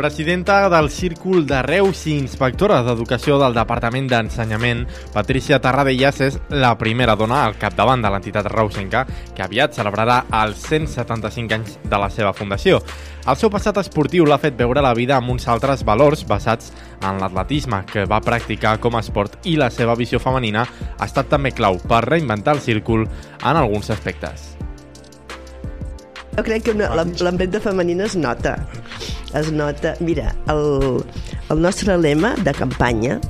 presidenta del Círcul de Reus i inspectora d'Educació del Departament d'Ensenyament, Patricia Tarradellas, és la primera dona al capdavant de l'entitat reusenca que aviat celebrarà els 175 anys de la seva fundació. El seu passat esportiu l'ha fet veure la vida amb uns altres valors basats en l'atletisme que va practicar com a esport i la seva visió femenina ha estat també clau per reinventar el círcul en alguns aspectes. Jo crec que l'empremta femenina es nota. Es nota... Mira, el, el nostre lema de campanya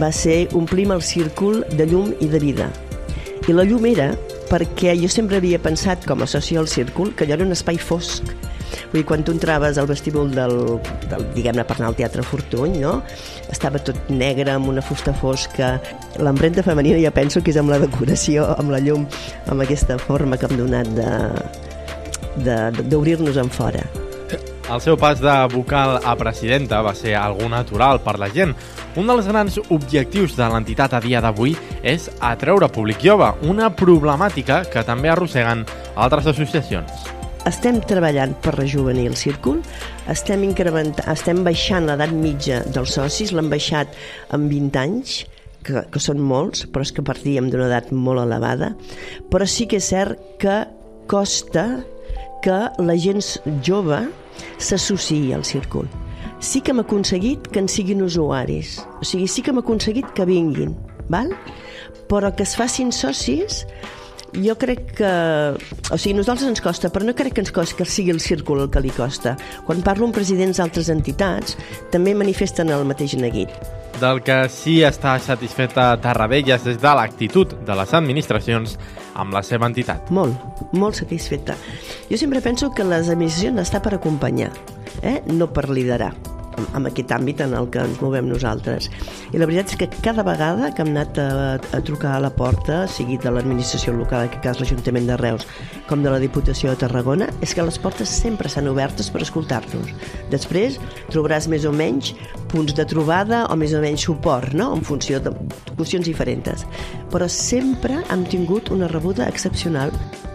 va ser omplim el círcul de llum i de vida. I la llum era perquè jo sempre havia pensat, com a soci al círcul, que allò era un espai fosc. Vull dir, quan tu entraves al vestíbul del, del diguem-ne, per anar al Teatre Fortuny, no? Estava tot negre, amb una fusta fosca. L'empremta femenina ja penso que és amb la decoració, amb la llum, amb aquesta forma que hem donat de, d'obrir-nos en fora. El seu pas de vocal a presidenta va ser algo natural per la gent. Un dels grans objectius de l'entitat a dia d'avui és atreure públic jove, una problemàtica que també arrosseguen altres associacions. Estem treballant per rejuvenir el círcul, estem, estem baixant l'edat mitja dels socis, l'hem baixat en 20 anys, que, que són molts, però és que partíem d'una edat molt elevada, però sí que és cert que costa que la gent jove s'associï al círcul. Sí que hem aconseguit que en siguin usuaris, o sigui, sí que hem aconseguit que vinguin, val? però que es facin socis jo crec que... O sigui, nosaltres ens costa, però no crec que ens costi que sigui el círcul el que li costa. Quan parlo amb presidents d'altres entitats, també manifesten el mateix neguit. Del que sí està satisfeta Tarradellas és de l'actitud de les administracions amb la seva entitat. Molt, molt satisfeta. Jo sempre penso que les administracions està per acompanyar, eh? no per liderar en aquest àmbit en el que ens movem nosaltres. I la veritat és que cada vegada que hem anat a, a trucar a la porta, sigui de l'administració local, en aquest cas l'Ajuntament de Reus, com de la Diputació de Tarragona, és que les portes sempre s'han obertes per escoltar-nos. Després trobaràs més o menys punts de trobada o més o menys suport, no? en funció de qüestions diferents. Però sempre hem tingut una rebuda excepcional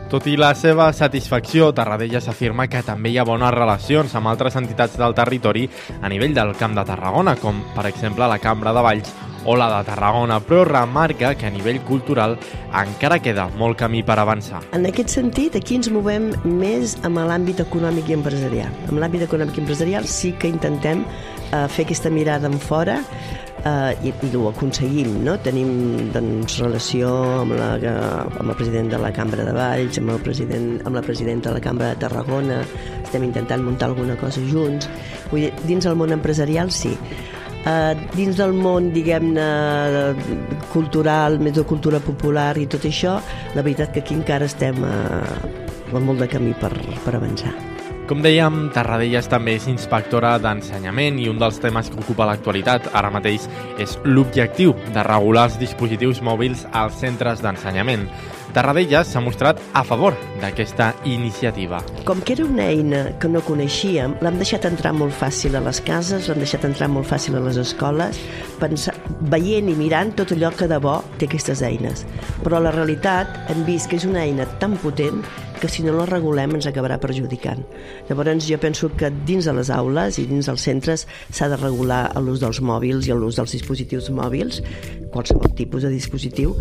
tot i la seva satisfacció, Tarradellas afirma que també hi ha bones relacions amb altres entitats del territori a nivell del Camp de Tarragona, com per exemple la Cambra de Valls o la de Tarragona, però remarca que a nivell cultural encara queda molt camí per avançar. En aquest sentit, aquí ens movem més amb l'àmbit econòmic i empresarial. En l'àmbit econòmic i empresarial sí que intentem eh, fer aquesta mirada en fora eh, i, i ho aconseguim, no? Tenim doncs, relació amb, la, amb el president de la Cambra de Valls, amb, el president, amb la presidenta de la Cambra de Tarragona, estem intentant muntar alguna cosa junts. Vull dir, dins el món empresarial, sí. Uh, dins del món, diguem-ne, cultural, més de cultura popular i tot això, la veritat que aquí encara estem uh, amb molt de camí per, per avançar. Com dèiem, Tarradellas també és inspectora d'ensenyament i un dels temes que ocupa l'actualitat ara mateix és l'objectiu de regular els dispositius mòbils als centres d'ensenyament. Tarradellas s'ha mostrat a favor d'aquesta iniciativa. Com que era una eina que no coneixíem, l'hem deixat entrar molt fàcil a les cases, l'hem deixat entrar molt fàcil a les escoles, pensar, veient i mirant tot allò que de bo té aquestes eines. Però la realitat hem vist que és una eina tan potent que si no la regulem ens acabarà perjudicant. Llavors jo penso que dins de les aules i dins dels centres s'ha de regular l'ús dels mòbils i l'ús dels dispositius mòbils, qualsevol tipus de dispositiu,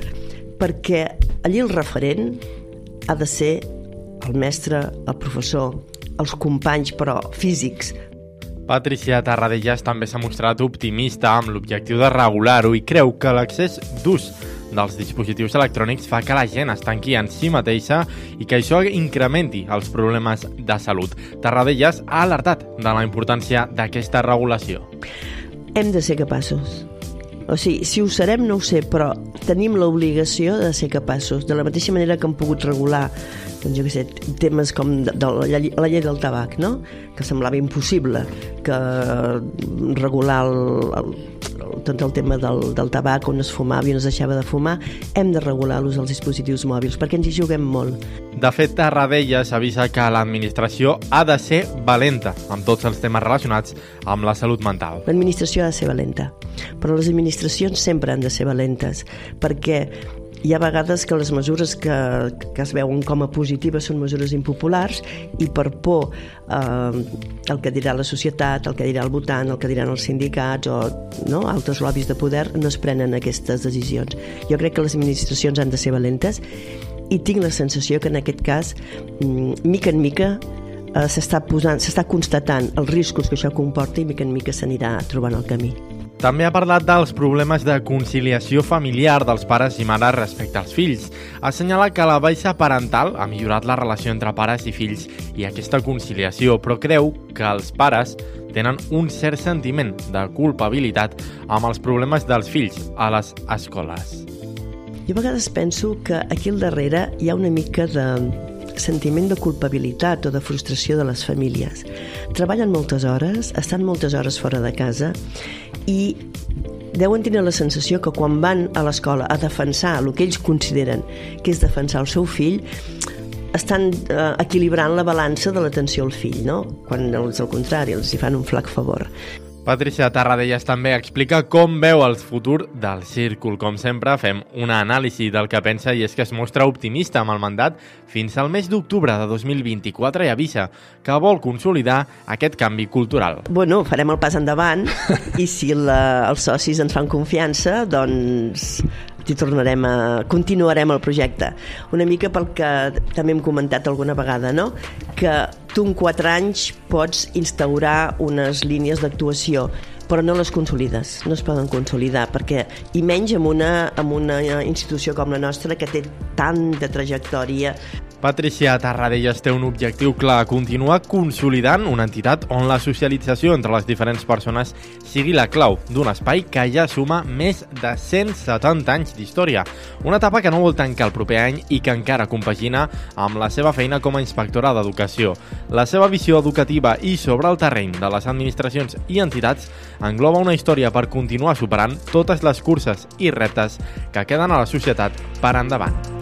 perquè allí el referent ha de ser el mestre, el professor, els companys, però físics, Patricia Tarradellas també s'ha mostrat optimista amb l'objectiu de regular-ho i creu que l'accés d'ús dels dispositius electrònics fa que la gent es tanqui en si mateixa i que això incrementi els problemes de salut. Tarradellas ha alertat de la importància d'aquesta regulació. Hem de ser capaços. O sigui, si ho serem no ho sé, però tenim l'obligació de ser capaços. De la mateixa manera que hem pogut regular doncs jo sé, temes com de, de la, la llei del tabac, no? que semblava impossible que regular el, el, tot el tema del, del tabac, on es fumava i on es deixava de fumar, hem de regular l'ús dels dispositius mòbils, perquè ens hi juguem molt. De fet, Tarradella s'avisa que l'administració ha de ser valenta amb tots els temes relacionats amb la salut mental. L'administració ha de ser valenta, però les administracions sempre han de ser valentes, perquè hi ha vegades que les mesures que, que es veuen com a positives són mesures impopulars i per por eh, el que dirà la societat, el que dirà el votant, el que diran els sindicats o no, altres lobbies de poder no es prenen aquestes decisions. Jo crec que les administracions han de ser valentes i tinc la sensació que en aquest cas, mm, mica en mica, eh, s'està posant, s'està constatant els riscos que això comporta i mica en mica s'anirà trobant el camí. També ha parlat dels problemes de conciliació familiar dels pares i mares respecte als fills. Assenyala que la baixa parental ha millorat la relació entre pares i fills i aquesta conciliació, però creu que els pares tenen un cert sentiment de culpabilitat amb els problemes dels fills a les escoles. Jo a vegades penso que aquí al darrere hi ha una mica de sentiment de culpabilitat o de frustració de les famílies. Treballen moltes hores, estan moltes hores fora de casa i deuen tenir la sensació que quan van a l'escola a defensar el que ells consideren que és defensar el seu fill, estan eh, equilibrant la balança de l'atenció al fill, no? Quan és al contrari, els hi fan un flac favor. Patricia Tarradellas també explica com veu el futur del círcul. Com sempre, fem una anàlisi del que pensa i és que es mostra optimista amb el mandat fins al mes d'octubre de 2024 i avisa que vol consolidar aquest canvi cultural. Bueno, farem el pas endavant i si la, els socis ens fan confiança, doncs i tornarem a... continuarem el projecte. Una mica pel que també hem comentat alguna vegada, no? Que tu en quatre anys pots instaurar unes línies d'actuació però no les consolides, no es poden consolidar, perquè, i menys amb una, amb una institució com la nostra que té tant de trajectòria Patricia Tarradellas té un objectiu clar, continuar consolidant una entitat on la socialització entre les diferents persones sigui la clau d'un espai que ja suma més de 170 anys d'història. Una etapa que no vol tancar el proper any i que encara compagina amb la seva feina com a inspectora d'educació. La seva visió educativa i sobre el terreny de les administracions i entitats engloba una història per continuar superant totes les curses i reptes que queden a la societat per endavant.